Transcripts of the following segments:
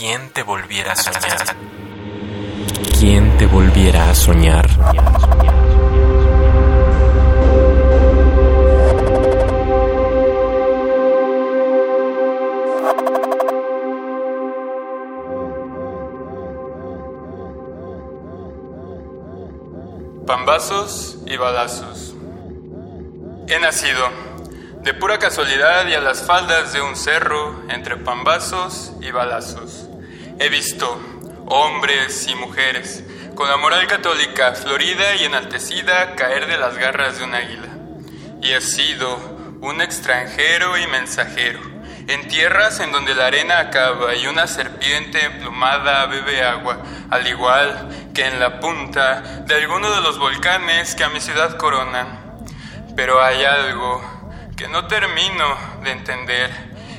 ¿Quién te volviera a soñar? ¿Quién te volviera a soñar? Pambazos y balazos. He nacido de pura casualidad y a las faldas de un cerro entre pambazos y balazos. He visto hombres y mujeres con la moral católica florida y enaltecida caer de las garras de un águila. Y he sido un extranjero y mensajero en tierras en donde la arena acaba y una serpiente emplumada bebe agua, al igual que en la punta de alguno de los volcanes que a mi ciudad coronan. Pero hay algo que no termino de entender,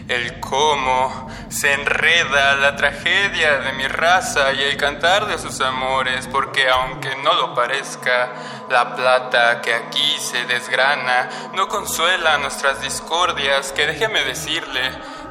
el cómo se enreda la tragedia de mi raza y el cantar de sus amores, porque aunque no lo parezca, la plata que aquí se desgrana no consuela nuestras discordias, que déjeme decirle,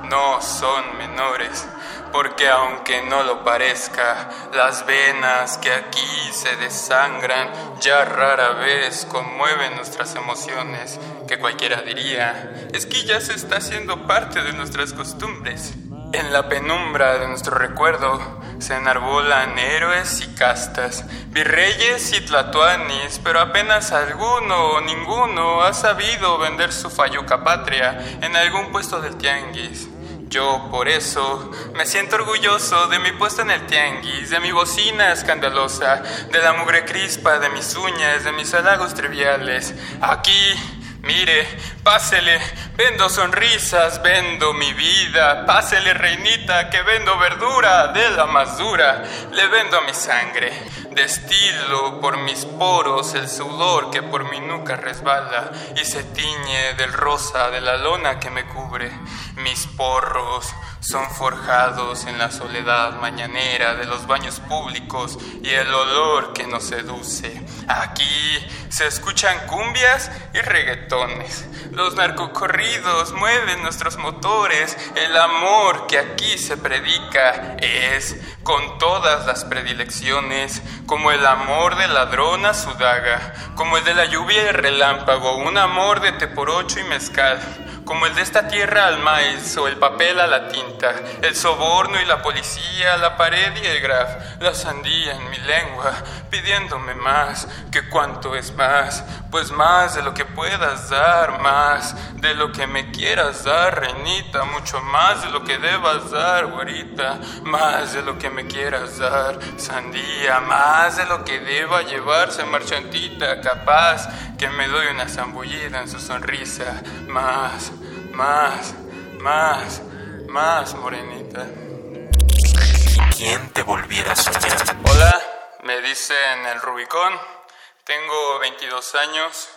no son menores porque aunque no lo parezca, las venas que aquí se desangran ya rara vez conmueven nuestras emociones, que cualquiera diría, es que ya se está haciendo parte de nuestras costumbres. En la penumbra de nuestro recuerdo se enarbolan héroes y castas, virreyes y tlatoanis, pero apenas alguno o ninguno ha sabido vender su falluca patria en algún puesto del tianguis. Yo por eso me siento orgulloso de mi puesto en el tianguis, de mi bocina escandalosa, de la mugre crispa, de mis uñas, de mis halagos triviales. Aquí, mire, pásele, vendo sonrisas, vendo mi vida. Pásele, reinita, que vendo verdura de la más dura. Le vendo mi sangre, destilo por mis poros el sudor que por mi nuca resbala y se tiñe del rosa de la lona que me cubre. Mis porros son forjados en la soledad mañanera de los baños públicos y el olor que nos seduce. Aquí se escuchan cumbias y reggaetones. Los narcocorridos mueven nuestros motores. El amor que aquí se predica es, con todas las predilecciones, como el amor de ladrón a su daga, como el de la lluvia y el relámpago, un amor de teporocho y mezcal como el de esta tierra al maíz o el papel a la tinta, el soborno y la policía, la pared y el graf, la sandía en mi lengua, pidiéndome más, que cuánto es más, pues más de lo que puedas dar, más de lo que me quieras dar, reinita, mucho más de lo que debas dar, güerita, más de lo que me quieras dar, sandía, más de lo que deba llevarse marchantita, capaz que me doy una zambullida en su sonrisa, más más, más, más, morenita. ¿Quién te volviera a soñar? Hola, me dicen el Rubicón. Tengo 22 años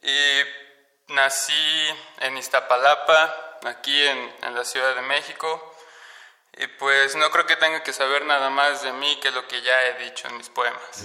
y nací en Iztapalapa, aquí en, en la Ciudad de México. Y pues no creo que tenga que saber nada más de mí que lo que ya he dicho en mis poemas.